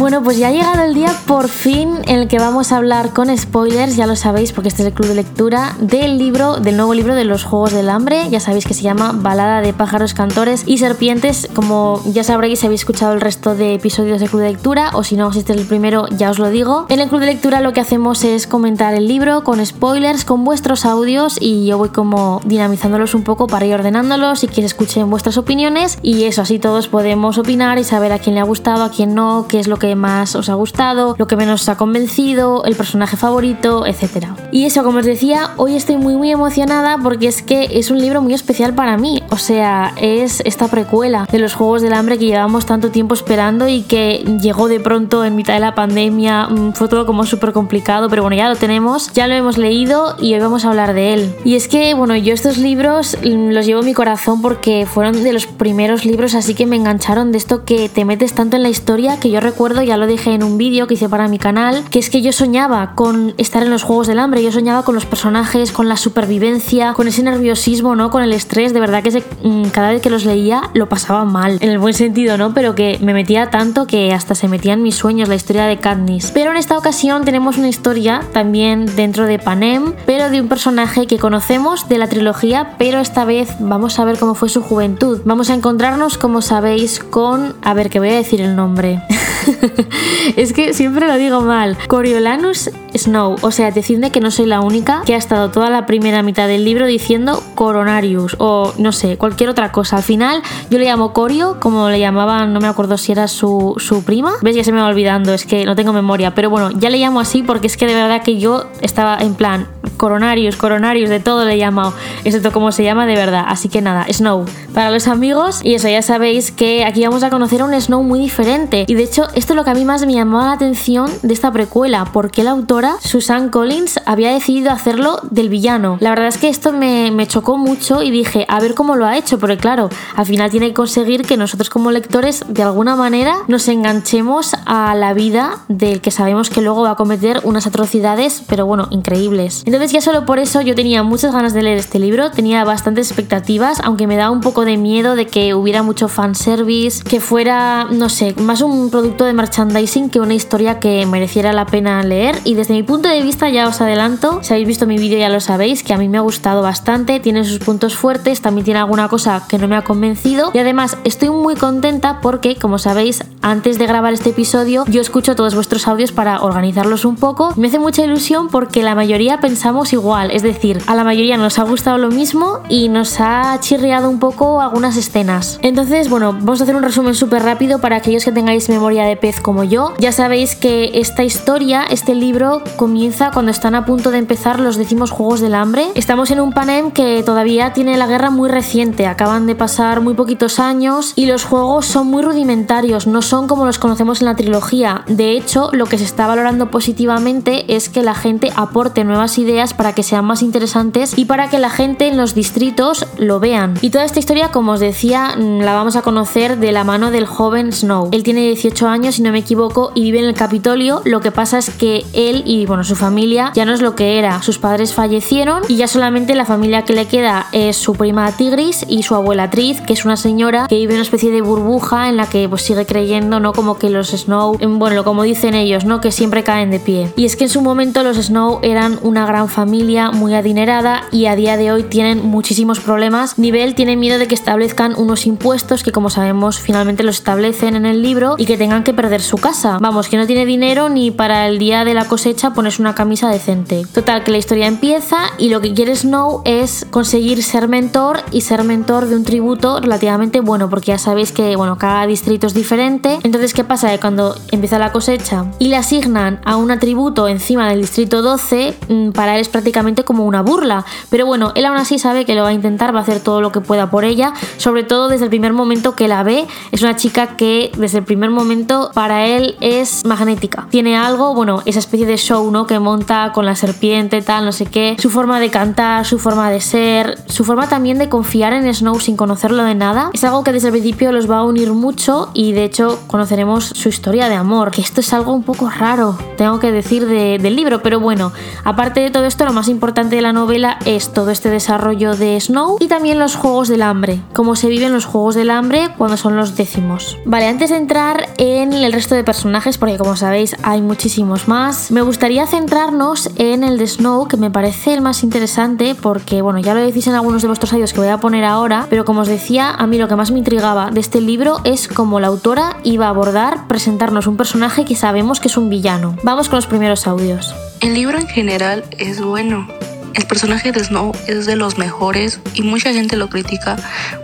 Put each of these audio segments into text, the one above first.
Bueno, pues ya ha llegado el día por fin en el que vamos a hablar con spoilers, ya lo sabéis porque este es el club de lectura, del libro, del nuevo libro de los Juegos del Hambre, ya sabéis que se llama Balada de pájaros, cantores y serpientes, como ya sabréis si habéis escuchado el resto de episodios del club de lectura o si no, si este es el primero ya os lo digo. En el club de lectura lo que hacemos es comentar el libro con spoilers, con vuestros audios y yo voy como dinamizándolos un poco para ir ordenándolos y que se escuchen vuestras opiniones y eso, así todos podemos opinar y saber a quién le ha gustado, a quién no, qué es lo que más os ha gustado, lo que menos os ha convencido, el personaje favorito, etc. Y eso, como os decía, hoy estoy muy muy emocionada porque es que es un libro muy especial para mí. O sea, es esta precuela de los Juegos del Hambre que llevamos tanto tiempo esperando y que llegó de pronto en mitad de la pandemia. Mm, fue todo como súper complicado, pero bueno, ya lo tenemos, ya lo hemos leído y hoy vamos a hablar de él. Y es que, bueno, yo estos libros mm, los llevo en mi corazón porque fueron de los primeros libros así que me engancharon de esto que te metes tanto en la historia que yo recuerdo ya lo dije en un vídeo que hice para mi canal, que es que yo soñaba con estar en los Juegos del Hambre, yo soñaba con los personajes, con la supervivencia, con ese nerviosismo, ¿no? Con el estrés, de verdad que mm, cada vez que los leía lo pasaba mal, en el buen sentido, ¿no? Pero que me metía tanto que hasta se metía en mis sueños la historia de Katniss. Pero en esta ocasión tenemos una historia también dentro de Panem, pero de un personaje que conocemos de la trilogía, pero esta vez vamos a ver cómo fue su juventud. Vamos a encontrarnos, como sabéis, con... A ver, que voy a decir el nombre. es que siempre lo digo mal. Coriolanus Snow. O sea, decidme que no soy la única que ha estado toda la primera mitad del libro diciendo Coronarius o no sé, cualquier otra cosa. Al final yo le llamo Corio, como le llamaban, no me acuerdo si era su, su prima. ¿Ves? Ya se me va olvidando, es que no tengo memoria. Pero bueno, ya le llamo así porque es que de verdad que yo estaba en plan, coronarios, coronarios, de todo le he llamado, excepto como se llama de verdad. Así que nada, Snow. Para los amigos, y eso ya sabéis que aquí vamos a conocer a un Snow muy diferente. Y de hecho, esto es lo que a mí más me llamó la atención de esta precuela, porque la autora, Susan Collins, había decidido hacerlo del villano. La verdad es que esto me, me chocó mucho y dije, a ver cómo lo ha hecho, porque claro, al final tiene que conseguir que nosotros como lectores, de alguna manera, nos enganchemos a la vida del que sabemos que luego va a cometer unas atrocidades, pero bueno, increíbles. Entonces, ya solo por eso yo tenía muchas ganas de leer este libro, tenía bastantes expectativas, aunque me da un poco de miedo de que hubiera mucho fanservice, que fuera, no sé, más un producto de merchandising que una historia que mereciera la pena leer. Y desde mi punto de vista ya os adelanto, si habéis visto mi vídeo ya lo sabéis, que a mí me ha gustado bastante, tiene sus puntos fuertes, también tiene alguna cosa que no me ha convencido y además estoy muy contenta porque, como sabéis, antes de grabar este episodio yo escucho todos vuestros audios para organizarlos un poco. Me hace mucha ilusión porque la mayoría pensamos igual, es decir, a la mayoría nos ha gustado lo mismo y nos ha chirriado un poco algunas escenas. Entonces, bueno, vamos a hacer un resumen súper rápido para aquellos que tengáis memoria de pez como yo. Ya sabéis que esta historia, este libro, comienza cuando están a punto de empezar los décimos Juegos del Hambre. Estamos en un Panem que todavía tiene la guerra muy reciente, acaban de pasar muy poquitos años y los juegos son muy rudimentarios, no son como los conocemos en la trilogía. De hecho, lo que se está valorando positivamente es que la gente aporte nuevas ideas para que sean más interesantes y para que la gente en los distritos lo vean. Y toda esta historia, como os decía, mm, la vamos a conocer de la mano del joven Snow. Él tiene 18 años, si no me equivoco, y vive en el Capitolio. Lo que pasa es que él y bueno, su familia ya no es lo que era. Sus padres fallecieron y ya solamente la familia que le queda es su prima Tigris y su abuela Triz, que es una señora que vive una especie de burbuja en la que pues sigue creyendo, ¿no? Como que los Snow, bueno, como dicen ellos, ¿no? Que siempre caen de pie. Y es que en su momento los Snow eran una gran familia muy adinerada y a día de hoy tienen muchísimos problemas. Nivel tiene miedo de que establezcan unos impuestos que como sabemos finalmente los establecen en el libro y que tengan que perder su casa. Vamos, que no tiene dinero ni para el día de la cosecha ponerse una camisa decente. Total, que la historia empieza y lo que quiere Snow es conseguir ser mentor y ser mentor de un tributo relativamente bueno, porque ya sabéis que bueno, cada distrito es diferente. Entonces, ¿qué pasa? Cuando empieza la cosecha y le asignan a un atributo encima del distrito 12, mm, para él es prácticamente como una burla. Pero bueno, él aún así sabe que lo va a intentar, va a hacer todo lo que pueda por ella, sobre todo desde el primer momento que la ve. Es una chica que desde el primer momento para él es magnética. Tiene algo, bueno, esa especie de show, ¿no? Que monta con la serpiente, tal, no sé qué. Su forma de cantar, su forma de ser, su forma también de confiar en Snow sin conocerlo de nada. Es algo que desde el principio los va a unir mucho y de hecho conoceremos su historia de amor, que esto es algo un poco raro, tengo que decir, del libro, pero bueno, aparte de todo esto, lo más importante de la novela es todo este desarrollo de Snow y también los juegos del hambre, cómo se viven los juegos del hambre cuando son los décimos. Vale, antes de entrar en el resto de personajes, porque como sabéis hay muchísimos más, me gustaría centrarnos en el de Snow, que me parece el más interesante porque, bueno, ya lo decís en algunos de vuestros audios que voy a poner ahora, pero como os decía, a mí lo que más me intrigaba de este libro es cómo la autora iba a abordar presentarnos un personaje que sabemos que es un villano. Vamos con los primeros audios. El libro en general es bueno, el personaje de Snow es de los mejores y mucha gente lo critica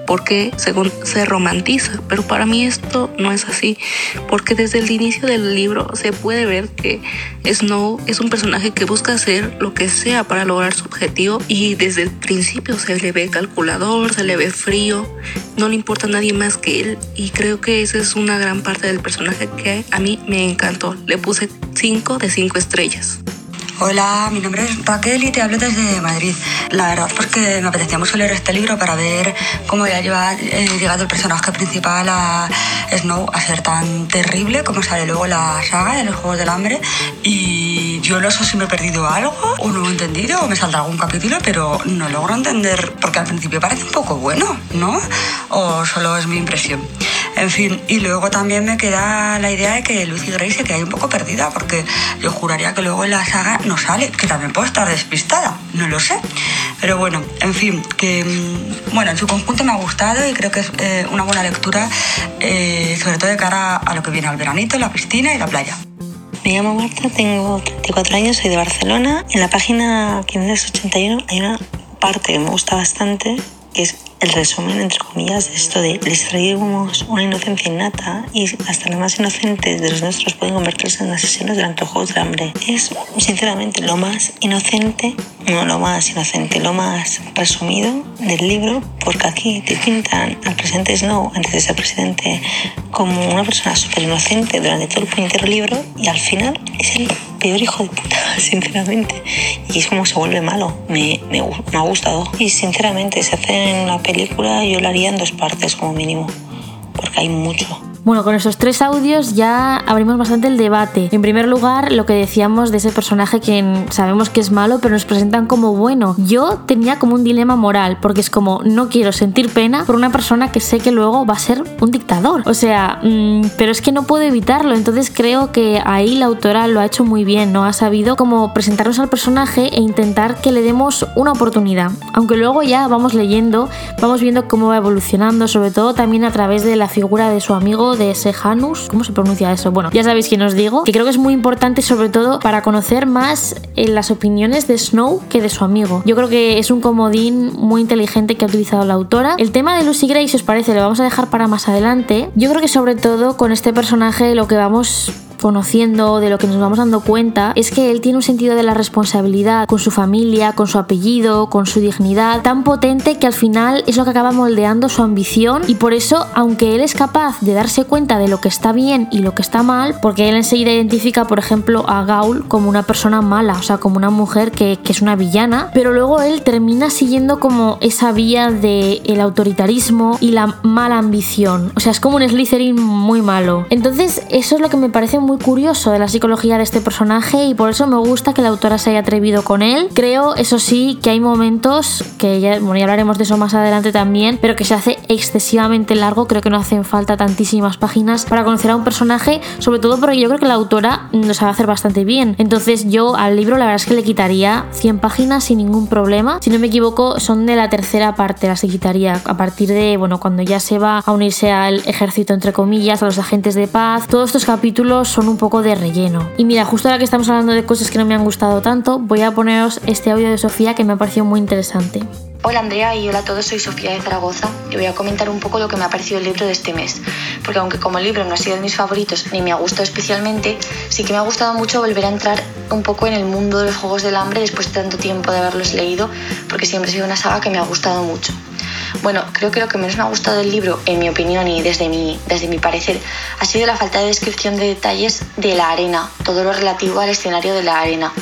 porque según se romantiza, pero para mí esto no es así, porque desde el inicio del libro se puede ver que Snow es un personaje que busca hacer lo que sea para lograr su objetivo y desde el principio se le ve calculador, se le ve frío, no le importa a nadie más que él y creo que esa es una gran parte del personaje que a mí me encantó. Le puse 5 de 5 estrellas. Hola, mi nombre es Raquel y te hablo desde Madrid. La verdad porque me apetecía mucho leer este libro para ver cómo lleva eh, llegado el personaje principal a Snow a ser tan terrible como sale luego la saga de los Juegos del Hambre. Y yo no sé si me he perdido algo o no he entendido o me saldrá algún capítulo, pero no logro entender porque al principio parece un poco bueno, ¿no? O solo es mi impresión. En fin, y luego también me queda la idea de que Lucy Gray se queda un poco perdida porque yo juraría que luego en la saga no sale, que también puede estar despistada, no lo sé. Pero bueno, en fin, que mm, bueno, en su conjunto me ha gustado y creo que es eh, una buena lectura, eh, sobre todo de cara a lo que viene al veranito, la piscina y la playa. Me llamo Marta, tengo 34 años, soy de Barcelona. En la página 581 hay una parte que me gusta bastante, que es el resumen, entre comillas, de esto de les traíamos una inocencia innata y hasta la más inocente de los nuestros pueden convertirse en asesinos durante el juego de hambre. Es, sinceramente, lo más inocente, no lo más inocente, lo más resumido del libro, porque aquí te pintan al presidente Snow, antes de ser presidente, como una persona súper inocente durante todo el puñetero libro y al final es el peor hijo de puta, sinceramente. Y es como se vuelve malo. Me, me, ha gustado. Y sinceramente, se hace en la película, yo la haría en dos partes como mínimo. Porque hay mucho. Bueno, con esos tres audios ya abrimos bastante el debate. En primer lugar, lo que decíamos de ese personaje que sabemos que es malo, pero nos presentan como bueno. Yo tenía como un dilema moral, porque es como, no quiero sentir pena por una persona que sé que luego va a ser un dictador. O sea, mmm, pero es que no puedo evitarlo. Entonces creo que ahí la autora lo ha hecho muy bien, ¿no? Ha sabido como presentarnos al personaje e intentar que le demos una oportunidad. Aunque luego ya vamos leyendo, vamos viendo cómo va evolucionando, sobre todo también a través de la figura de su amigo de Sejanus, ¿cómo se pronuncia eso? Bueno, ya sabéis quién os digo, que creo que es muy importante sobre todo para conocer más eh, las opiniones de Snow que de su amigo. Yo creo que es un comodín muy inteligente que ha utilizado la autora. El tema de Lucy Gray, si os parece, lo vamos a dejar para más adelante. Yo creo que sobre todo con este personaje lo que vamos conociendo, de lo que nos vamos dando cuenta, es que él tiene un sentido de la responsabilidad con su familia, con su apellido, con su dignidad, tan potente que al final es lo que acaba moldeando su ambición y por eso, aunque él es capaz de darse cuenta de lo que está bien y lo que está mal, porque él enseguida identifica, por ejemplo, a Gaul como una persona mala, o sea, como una mujer que, es una villana, pero luego él termina siguiendo como esa vía del el autoritarismo y la mala ambición, o sea, es como un Slytherin muy malo. Entonces, eso es lo que me parece muy curioso de la psicología de este personaje y por eso me gusta que la autora se haya atrevido con él. Creo, eso sí, que hay momentos que ya, bueno, ya hablaremos de eso más adelante también, pero que se hace excesivamente largo. Creo que no hacen falta tantísimas páginas para conocer a un personaje, sobre todo porque yo creo que la autora lo sabe hacer bastante bien. Entonces, yo al libro la verdad es que le quitaría 100 páginas sin ningún problema. Si no me equivoco, son de la tercera parte, las que quitaría a partir de, bueno, cuando ya se va a unirse al ejército, entre comillas, a los agentes de paz. Todos estos capítulos son un poco de relleno. Y mira, justo ahora que estamos hablando de cosas que no me han gustado tanto, voy a poneros este audio de Sofía que me ha parecido muy interesante. Hola Andrea y hola a todos, soy Sofía de Zaragoza y voy a comentar un poco lo que me ha parecido el libro de este mes. Porque aunque como libro no ha sido de mis favoritos ni me ha gustado especialmente, sí que me ha gustado mucho volver a entrar un poco en el mundo de los Juegos del Hambre después de tanto tiempo de haberlos leído, porque siempre ha sido una saga que me ha gustado mucho. Bueno, creo que lo que menos me ha gustado del libro, en mi opinión y desde mi, desde mi parecer, ha sido la falta de descripción de detalles de la arena, todo lo relativo al escenario de la arena.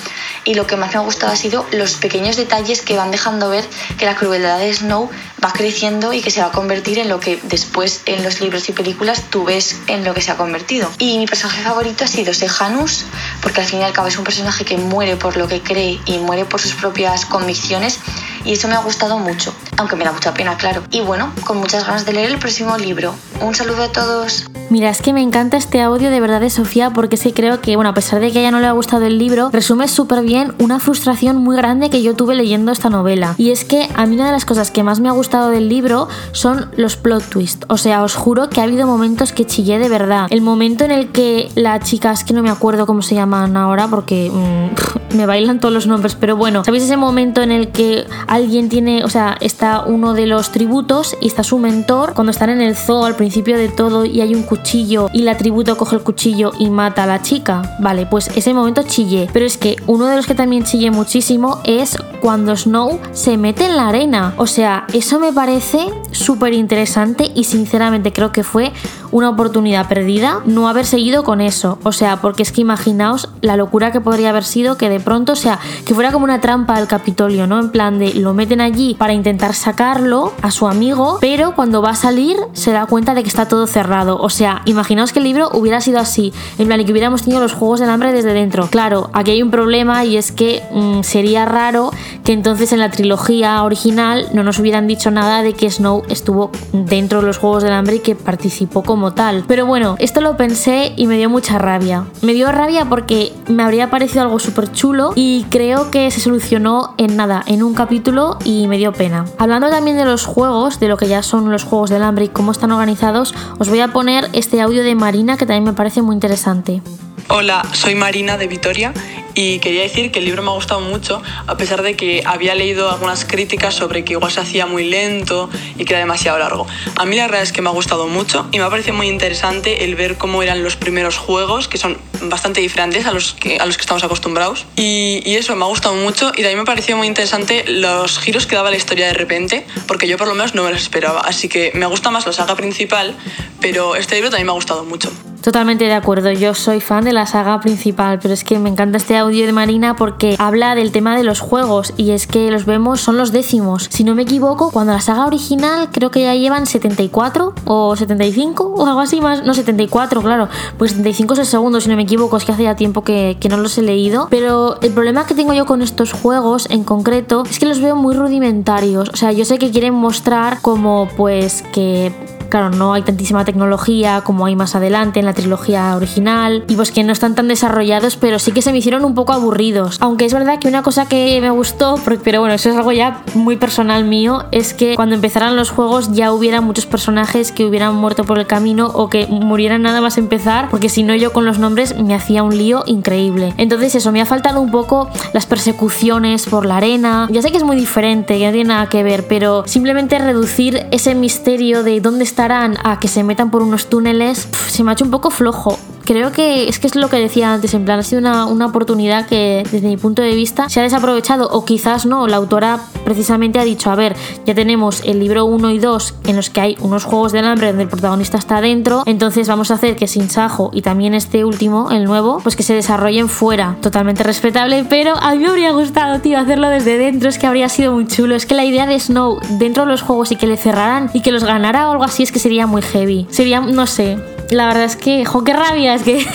Y lo que más me ha gustado ha sido los pequeños detalles que van dejando ver que la crueldad de Snow va creciendo y que se va a convertir en lo que después en los libros y películas tú ves en lo que se ha convertido. Y mi personaje favorito ha sido Sejanus, porque al fin y al cabo es un personaje que muere por lo que cree y muere por sus propias convicciones y eso me ha gustado mucho, aunque me da mucha pena, claro. Y bueno, con muchas ganas de leer el próximo libro. Un saludo a todos. Mira, es que me encanta este audio de verdad de Sofía porque sí creo que, bueno, a pesar de que a ella no le ha gustado el libro, resume súper bien una frustración muy grande que yo tuve leyendo esta novela. Y es que a mí una de las cosas que más me ha gustado del libro son los plot twists. O sea, os juro que ha habido momentos que chillé de verdad. El momento en el que la chica, es que no me acuerdo cómo se llaman ahora porque mm, me bailan todos los nombres, pero bueno, ¿sabéis ese momento en el que alguien tiene, o sea, está uno de los tributos y está su mentor cuando están en el zoo al principio de todo y hay un cuchillo y la tributo coge el cuchillo y mata a la chica. Vale, pues ese momento chillé. Pero es que uno de los que también chillé muchísimo es cuando Snow se mete en la arena. O sea, eso me parece súper interesante y sinceramente creo que fue una oportunidad perdida no haber seguido con eso. O sea, porque es que imaginaos la locura que podría haber sido que de pronto, o sea, que fuera como una trampa al Capitolio, ¿no? En plan de lo meten allí para intentar sacarlo a su amigo, pero cuando va a salir se da cuenta de que está todo cerrado. O sea, imaginaos que el libro hubiera sido así, en plan, y que hubiéramos tenido los juegos del hambre desde dentro. Claro, aquí hay un problema y es que mm, sería raro que entonces en la trilogía original no nos hubieran dicho nada de que Snow estuvo dentro de los juegos del hambre y que participó como tal. Pero bueno, esto lo pensé y me dio mucha rabia. Me dio rabia porque me habría parecido algo súper y creo que se solucionó en nada, en un capítulo y me dio pena. Hablando también de los juegos, de lo que ya son los juegos del hambre y cómo están organizados, os voy a poner este audio de Marina que también me parece muy interesante. Hola, soy Marina de Vitoria y quería decir que el libro me ha gustado mucho, a pesar de que había leído algunas críticas sobre que igual se hacía muy lento y que era demasiado largo. A mí la verdad es que me ha gustado mucho y me ha parecido muy interesante el ver cómo eran los primeros juegos, que son bastante diferentes a los que, a los que estamos acostumbrados. Y, y eso me ha gustado mucho y también me ha parecido muy interesante los giros que daba la historia de repente, porque yo por lo menos no me los esperaba. Así que me gusta más la saga principal, pero este libro también me ha gustado mucho. Totalmente de acuerdo, yo soy fan de la saga principal, pero es que me encanta este audio de Marina porque habla del tema de los juegos y es que los vemos, son los décimos. Si no me equivoco, cuando la saga original creo que ya llevan 74 o 75 o algo así más, no 74, claro, pues 75 es el segundo, si no me equivoco, es que hace ya tiempo que, que no los he leído, pero el problema que tengo yo con estos juegos en concreto es que los veo muy rudimentarios, o sea, yo sé que quieren mostrar como pues que claro, no hay tantísima tecnología como hay más adelante en la trilogía original y pues que no están tan desarrollados, pero sí que se me hicieron un poco aburridos. Aunque es verdad que una cosa que me gustó, pero bueno, eso es algo ya muy personal mío, es que cuando empezaran los juegos ya hubiera muchos personajes que hubieran muerto por el camino o que murieran nada más empezar, porque si no yo con los nombres me hacía un lío increíble. Entonces eso, me ha faltado un poco las persecuciones por la arena. Ya sé que es muy diferente, que no tiene nada que ver, pero simplemente reducir ese misterio de dónde está a que se metan por unos túneles, se me ha hecho un poco flojo creo que es que es lo que decía antes, en plan, ha sido una, una, oportunidad que desde mi punto de vista se ha desaprovechado o quizás no, la autora precisamente ha dicho, a ver, ya tenemos el libro 1 y 2 en los que hay unos juegos del hambre donde el protagonista está dentro, entonces vamos a hacer que Sin Sajo y también este último, el nuevo, pues que se desarrollen fuera, totalmente respetable, pero a mí me habría gustado, tío, hacerlo desde dentro, es que habría sido muy chulo, es que la idea de Snow dentro de los juegos y que le cerraran y que los ganara o algo así es que sería muy heavy, sería, no sé, la verdad es que, jo, qué rabia, es que,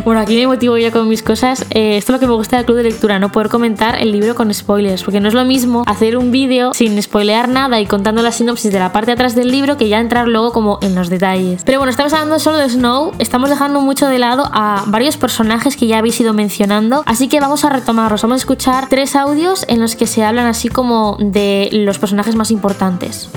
bueno, aquí me motivo yo con mis cosas. Eh, esto es lo que me gusta del club de lectura, no poder comentar el libro con spoilers, porque no es lo mismo hacer un vídeo sin spoilear nada y contando la sinopsis de la parte de atrás del libro que ya entrar luego como en los detalles. Pero bueno, estamos hablando solo de Snow, estamos dejando mucho de lado a varios personajes que ya habéis ido mencionando, así que vamos a retomarlos, vamos a escuchar tres audios en los que se hablan así como de los personajes más importantes.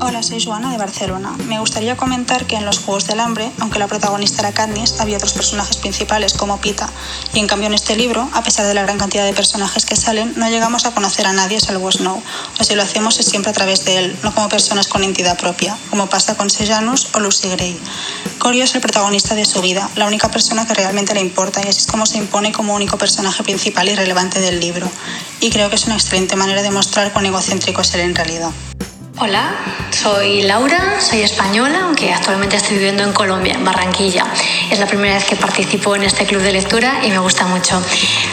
Hola, soy Joana de Barcelona. Me gustaría comentar que en los Juegos del Hambre, aunque la protagonista era Katniss, había otros personajes principales como Pita, y en cambio en este libro, a pesar de la gran cantidad de personajes que salen, no llegamos a conocer a nadie salvo Snow, o si lo hacemos es siempre a través de él, no como personas con entidad propia, como pasa con Sejanus o Lucy Gray. Corio es el protagonista de su vida, la única persona que realmente le importa, y así es como se impone como único personaje principal y relevante del libro, y creo que es una excelente manera de mostrar cuán egocéntrico es él en realidad. Hola, soy Laura, soy española, aunque actualmente estoy viviendo en Colombia, en Barranquilla. Es la primera vez que participo en este club de lectura y me gusta mucho.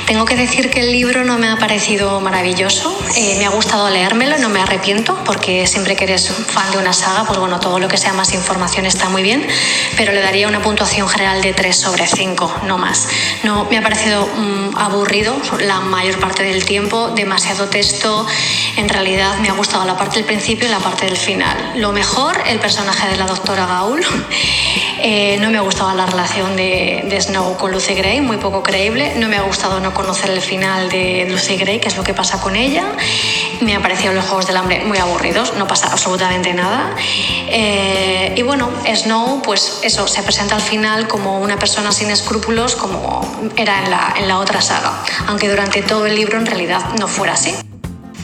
Tengo que decir que el libro no me ha parecido maravilloso, eh, me ha gustado leérmelo, no me arrepiento, porque siempre que eres fan de una saga, pues bueno, todo lo que sea más información está muy bien, pero le daría una puntuación general de 3 sobre 5, no más. No, me ha parecido mm, aburrido la mayor parte del tiempo, demasiado texto, en realidad me ha gustado la parte del principio la parte del final. Lo mejor, el personaje de la doctora Gaul. Eh, no me ha gustado la relación de, Snow con Lucy Gray, muy poco creíble. No me ha gustado no conocer el final de Lucy Gray, qué es lo que pasa con ella. Me han parecido los Juegos del Hambre muy aburridos, no pasa absolutamente nada. Eh, y bueno, Snow, pues eso, se presenta al final como una persona sin escrúpulos, como era en la, en la otra saga, aunque durante todo el libro en realidad no fuera así.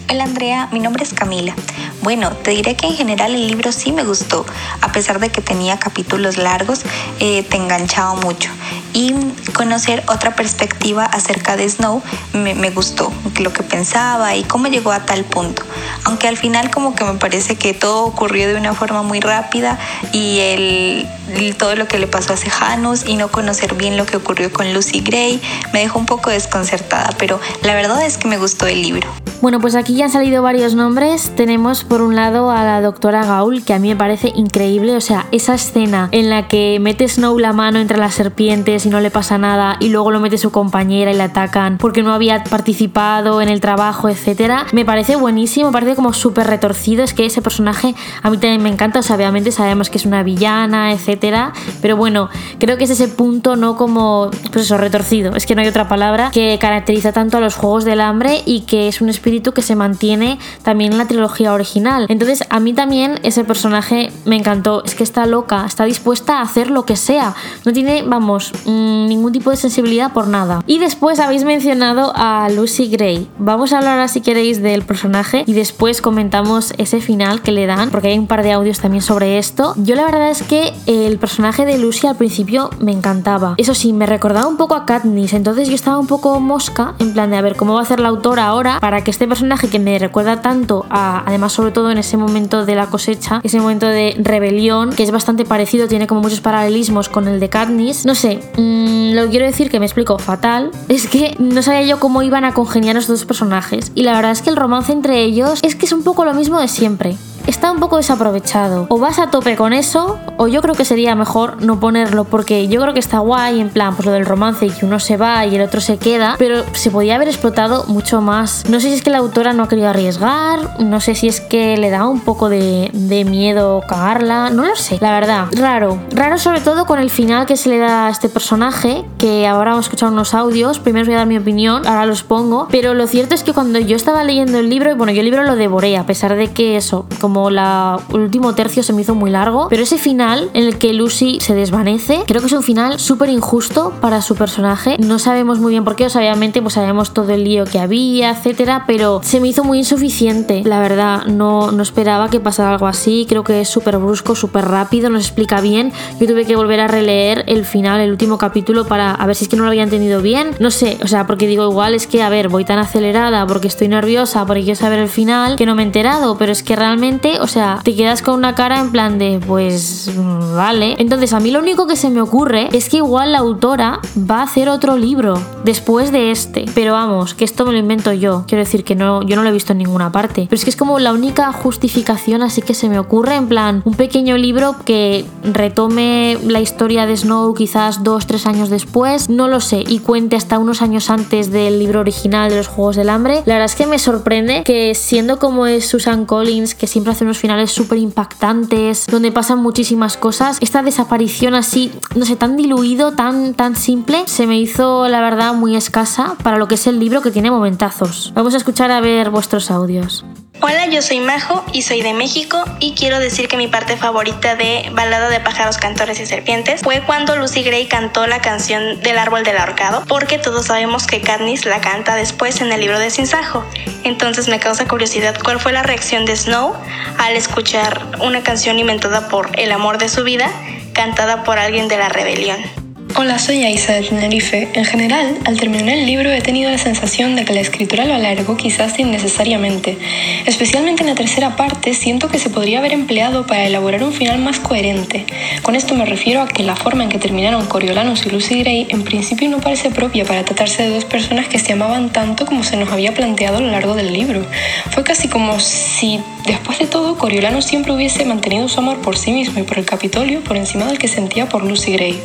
Hola Andrea, mi nombre es Camila. Bueno, te diré que en general el libro sí me gustó, a pesar de que tenía capítulos largos, eh, te enganchaba mucho. Y conocer otra perspectiva acerca de Snow me, me, gustó, lo que pensaba y cómo llegó a tal punto. Aunque al final como que me parece que todo ocurrió de una forma muy rápida y el, todo lo que le pasó a Sejanus y no conocer bien lo que ocurrió con Lucy Gray me dejó un poco desconcertada, pero la verdad es que me gustó el libro. Bueno, pues aquí ya han salido varios nombres. Tenemos por un lado a la doctora Gaul, que a mí me parece increíble. O sea, esa escena en la que mete Snow la mano entre las serpientes y no le pasa nada, y luego lo mete su compañera y le atacan porque no había participado en el trabajo, etcétera, me parece buenísimo, parece como súper retorcido. Es que ese personaje a mí también me encanta. O sea, obviamente sabemos que es una villana, etcétera. Pero bueno, creo que es ese punto, no como, pues eso, retorcido. Es que no hay otra palabra que caracteriza tanto a los juegos del hambre y que es un que se mantiene también en la trilogía original. Entonces, a mí también ese personaje me encantó. Es que está loca, está dispuesta a hacer lo que sea. No tiene, vamos, mm, ningún tipo de sensibilidad por nada. Y después habéis mencionado a Lucy Gray. Vamos a hablar ahora, si queréis, del personaje y después comentamos ese final que le dan, porque hay un par de audios también sobre esto. Yo la verdad es que el personaje de Lucy al principio me encantaba. Eso sí, me recordaba un poco a Katniss, entonces yo estaba un poco mosca, en plan de a ver cómo va a hacer la autora ahora para que este personaje que me recuerda tanto a, además sobre todo en ese momento de la cosecha, ese momento de rebelión, que es bastante parecido, tiene como muchos paralelismos con el de Katniss, no sé, mmm, lo que quiero decir que me explico fatal, es que no sabía yo cómo iban a congeniar estos dos personajes, y la verdad es que el romance entre ellos es que es un poco lo mismo de siempre está un poco desaprovechado. O vas a tope con eso, o yo creo que sería mejor no ponerlo, porque yo creo que está guay, en plan, pues lo del romance y que uno se va y el otro se queda, pero se podía haber explotado mucho más. No sé si es que la autora no ha querido arriesgar, no sé si es que le da un poco de, miedo cagarla, no lo sé, la verdad. Raro, raro sobre todo con el final que se le da a este personaje, que ahora vamos a escuchar unos audios, primero os voy a dar mi opinión, ahora los pongo, pero lo cierto es que cuando yo estaba leyendo el libro, y bueno, yo el libro lo devoré, a pesar de que eso, como el último tercio se me hizo muy largo, pero ese final en el que Lucy se desvanece, creo que es un final súper injusto para su personaje. No sabemos muy bien por qué, o sea, obviamente pues sabemos todo el lío que había, etcétera, pero se me hizo muy insuficiente, la verdad, no, no esperaba que pasara algo así, creo que es súper brusco, súper rápido, no se explica bien. Yo tuve que volver a releer el final, el último capítulo para a ver si es que no lo había entendido bien, no sé, o sea, porque digo, igual es que, a ver, voy tan acelerada porque estoy nerviosa, porque quiero saber el final, que no me he enterado, pero es que realmente o sea, te quedas con una cara en plan de, pues, vale. Entonces, a mí lo único que se me ocurre es que igual la autora va a hacer otro libro después de este. Pero vamos, que esto me lo invento yo. Quiero decir que no, yo no lo he visto en ninguna parte. Pero es que es como la única justificación así que se me ocurre, en plan, un pequeño libro que retome la historia de Snow quizás dos, tres años después, no lo sé, y cuente hasta unos años antes del libro original de los Juegos del Hambre. La verdad es que me sorprende que siendo como es Susan Collins, que siempre hace unos finales súper impactantes, donde pasan muchísimas cosas. Esta desaparición así, no sé, tan diluido, tan, tan simple, se me hizo la verdad muy escasa para lo que es el libro que tiene momentazos. Vamos a escuchar a ver vuestros audios. Hola, yo soy Majo y soy de México y quiero decir que mi parte favorita de Balada de pájaros, cantores y serpientes fue cuando Lucy Gray cantó la canción del árbol del ahorcado, porque todos sabemos que Katniss la canta después en el libro de Sinsajo. Entonces me causa curiosidad cuál fue la reacción de Snow al escuchar una canción inventada por el amor de su vida, cantada por alguien de la rebelión. Hola, soy Aisa de Tenerife. En general, al terminar el libro he tenido la sensación de que la escritura lo alargó quizás innecesariamente. Especialmente en la tercera parte, siento que se podría haber empleado para elaborar un final más coherente. Con esto me refiero a que la forma en que terminaron Coriolanus y Lucy Gray en principio no parece propia para tratarse de dos personas que se amaban tanto como se nos había planteado a lo largo del libro. Fue casi como si, después de todo, Coriolanus siempre hubiese mantenido su amor por sí mismo y por el Capitolio por encima del que sentía por Lucy Gray.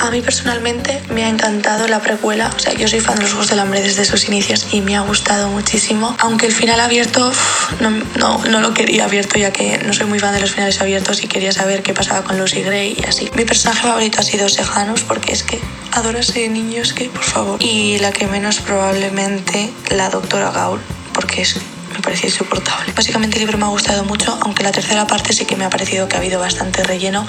A mí personalmente me ha encantado la precuela, o sea, yo soy fan de los Juegos del Hambre desde sus inicios y me ha gustado muchísimo, aunque el final abierto no, no, lo quería abierto ya que no soy muy fan de los finales abiertos y quería saber qué pasaba con Lucy Gray y así. Mi personaje favorito ha sido Sejanus porque es que adoro a ese niño, es que por favor. Y la que menos probablemente la doctora Gaul porque es me parecía insoportable. Básicamente el libro me ha gustado mucho, aunque la tercera parte sí que me ha parecido que ha habido bastante relleno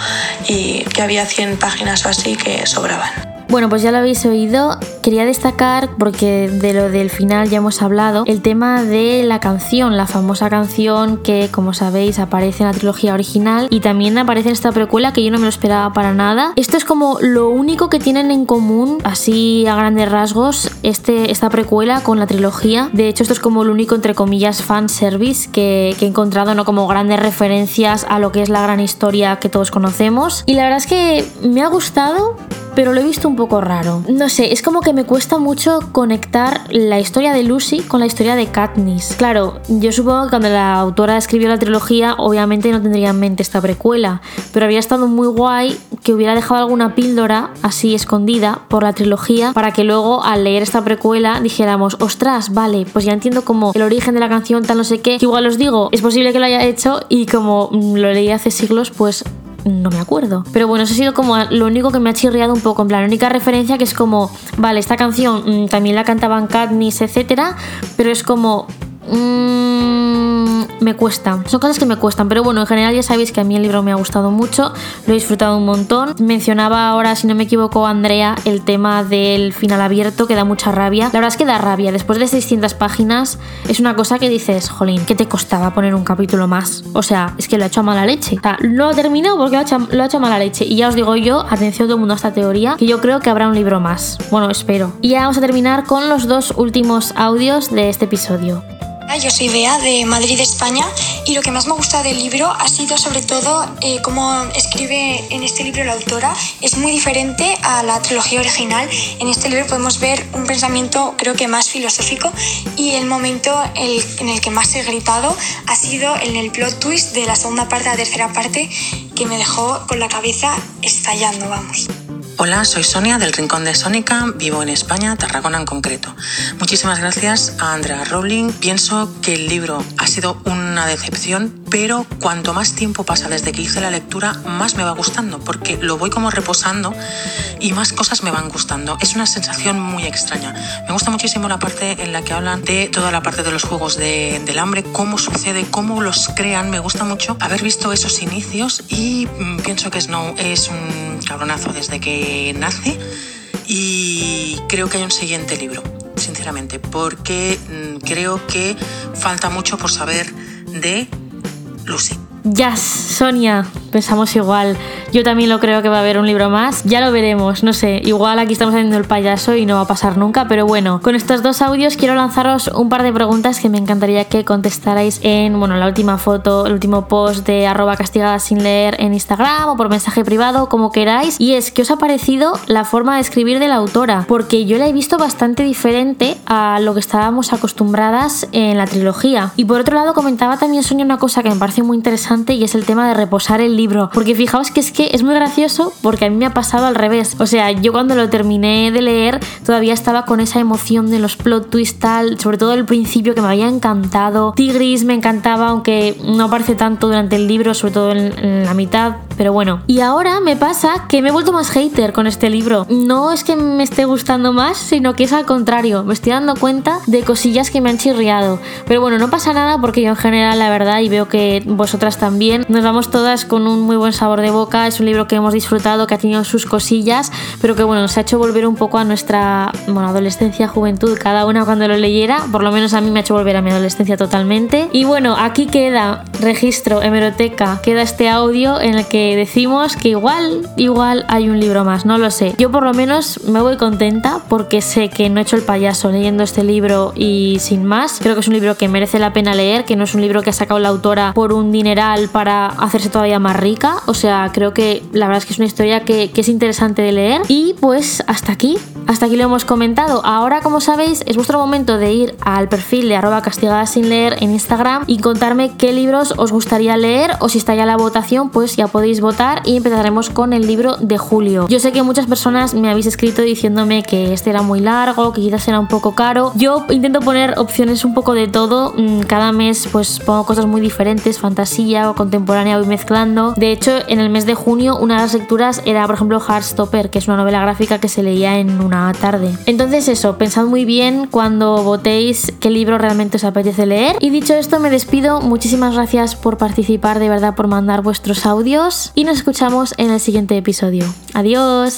y que había 100 páginas o así que sobraban. Bueno, pues ya lo habéis oído. Quería destacar, porque de lo del final ya hemos hablado, el tema de la canción, la famosa canción que, como sabéis, aparece en la trilogía original y también aparece en esta precuela que yo no me lo esperaba para nada. Esto es como lo único que tienen en común, así a grandes rasgos, este, esta precuela con la trilogía. De hecho, esto es como lo único, entre comillas, fanservice que, que he encontrado, ¿no? Como grandes referencias a lo que es la gran historia que todos conocemos. Y la verdad es que me ha gustado, pero lo he visto un poco raro. No sé, es como que me cuesta mucho conectar la historia de Lucy con la historia de Katniss. Claro, yo supongo que cuando la autora escribió la trilogía, obviamente no tendría en mente esta precuela, pero habría estado muy guay que hubiera dejado alguna píldora así escondida por la trilogía para que luego al leer esta precuela dijéramos, ostras, vale, pues ya entiendo como el origen de la canción, tal no sé qué, igual os digo, es posible que lo haya hecho y como lo leí hace siglos, pues no me acuerdo. Pero bueno, eso ha sido como lo único que me ha chirriado un poco. En plan, la única referencia que es como, vale, esta canción mm, también la cantaban Katniss, etcétera, pero es como. Mmm, me cuesta. Son cosas que me cuestan, pero bueno, en general ya sabéis que a mí el libro me ha gustado mucho, lo he disfrutado un montón. Mencionaba ahora, si no me equivoco, Andrea, el tema del final abierto, que da mucha rabia. La verdad es que da rabia. Después de 600 páginas, es una cosa que dices, jolín, ¿qué te costaba poner un capítulo más? O sea, es que lo ha hecho a mala leche. O sea, no ha terminado porque lo ha, hecho, lo ha hecho a mala leche. Y ya os digo yo, atención todo el mundo a esta teoría, que yo creo que habrá un libro más. Bueno, espero. Y ya vamos a terminar con los dos últimos audios de este episodio. Yo soy Bea de Madrid, España, y lo que más me gusta del libro ha sido sobre todo eh, cómo escribe en este libro la autora. Es muy diferente a la trilogía original. En este libro podemos ver un pensamiento creo que más filosófico y el momento el, en el que más he gritado ha sido en el plot twist de la segunda parte a la tercera parte que me dejó con la cabeza estallando, vamos. Hola, soy Sonia del Rincón de Sónica, vivo en España, Tarragona en concreto. Muchísimas gracias a Andrea Rowling. Pienso que el libro ha sido una decepción, pero cuanto más tiempo pasa desde que hice la lectura, más me va gustando, porque lo voy como reposando y más cosas me van gustando. Es una sensación muy extraña. Me gusta muchísimo la parte en la que hablan de toda la parte de los juegos de, del hambre, cómo sucede, cómo los crean. Me gusta mucho haber visto esos inicios y mm, pienso que Snow es un cabronazo desde que nace y creo que hay un siguiente libro, sinceramente, porque mm, creo que falta mucho por saber de Lucy. Ya, Sonia, pensamos igual. Yo también lo creo que va a haber un libro más. Ya lo veremos, no sé. Igual aquí estamos haciendo el payaso y no va a pasar nunca, pero bueno. Con estos dos audios quiero lanzaros un par de preguntas que me encantaría que contestarais en, bueno, la última foto, el último post de arroba castigada sin leer en Instagram o por mensaje privado, como queráis. Y es, ¿qué os ha parecido la forma de escribir de la autora? Porque yo la he visto bastante diferente a lo que estábamos acostumbradas en la trilogía. Y por otro lado, comentaba también Sonia una cosa que me parece muy interesante y es el tema de reposar el libro. Porque fijaos que es que es muy gracioso porque a mí me ha pasado al revés. O sea, yo cuando lo terminé de leer todavía estaba con esa emoción de los plot twists tal, sobre todo el principio que me había encantado. Tigris me encantaba, aunque no aparece tanto durante el libro, sobre todo en, la mitad, pero bueno. Y ahora me pasa que me he vuelto más hater con este libro. No es que me esté gustando más, sino que es al contrario. Me estoy dando cuenta de cosillas que me han chirriado. Pero bueno, no pasa nada porque yo en general, la verdad, y veo que vosotras también, nos vamos todas con un muy buen sabor de boca es un libro que hemos disfrutado, que ha tenido sus cosillas, pero que bueno, nos ha hecho volver un poco a nuestra bueno, adolescencia, juventud, cada una cuando lo leyera, por lo menos a mí me ha hecho volver a mi adolescencia totalmente. Y bueno, aquí queda registro, hemeroteca, queda este audio en el que decimos que igual, igual hay un libro más, no lo sé. Yo por lo menos me voy contenta porque sé que no he hecho el payaso leyendo este libro y sin más. Creo que es un libro que merece la pena leer, que no es un libro que ha sacado la autora por un dineral para hacerse todavía más rica. O sea, creo que la verdad es que es una historia que, es interesante de leer. Y pues hasta aquí, hasta aquí lo hemos comentado. Ahora, como sabéis, es vuestro momento de ir al perfil de arroba castigada sin leer en Instagram y contarme qué libros os gustaría leer o si está ya la votación, pues ya podéis votar y empezaremos con el libro de julio. Yo sé que muchas personas me habéis escrito diciéndome que este era muy largo, que quizás era un poco caro. Yo intento poner opciones un poco de todo. Mm, cada mes pues pongo cosas muy diferentes, fantasía contemporánea voy mezclando. De hecho, en el mes de junio una de las lecturas era, por ejemplo, Heartstopper, que es una novela gráfica que se leía en una tarde. Entonces eso, pensad muy bien cuando votéis qué libro realmente os apetece leer. Y dicho esto, me despido. Muchísimas gracias por participar, de verdad, por mandar vuestros audios. Y nos escuchamos en el siguiente episodio. Adiós.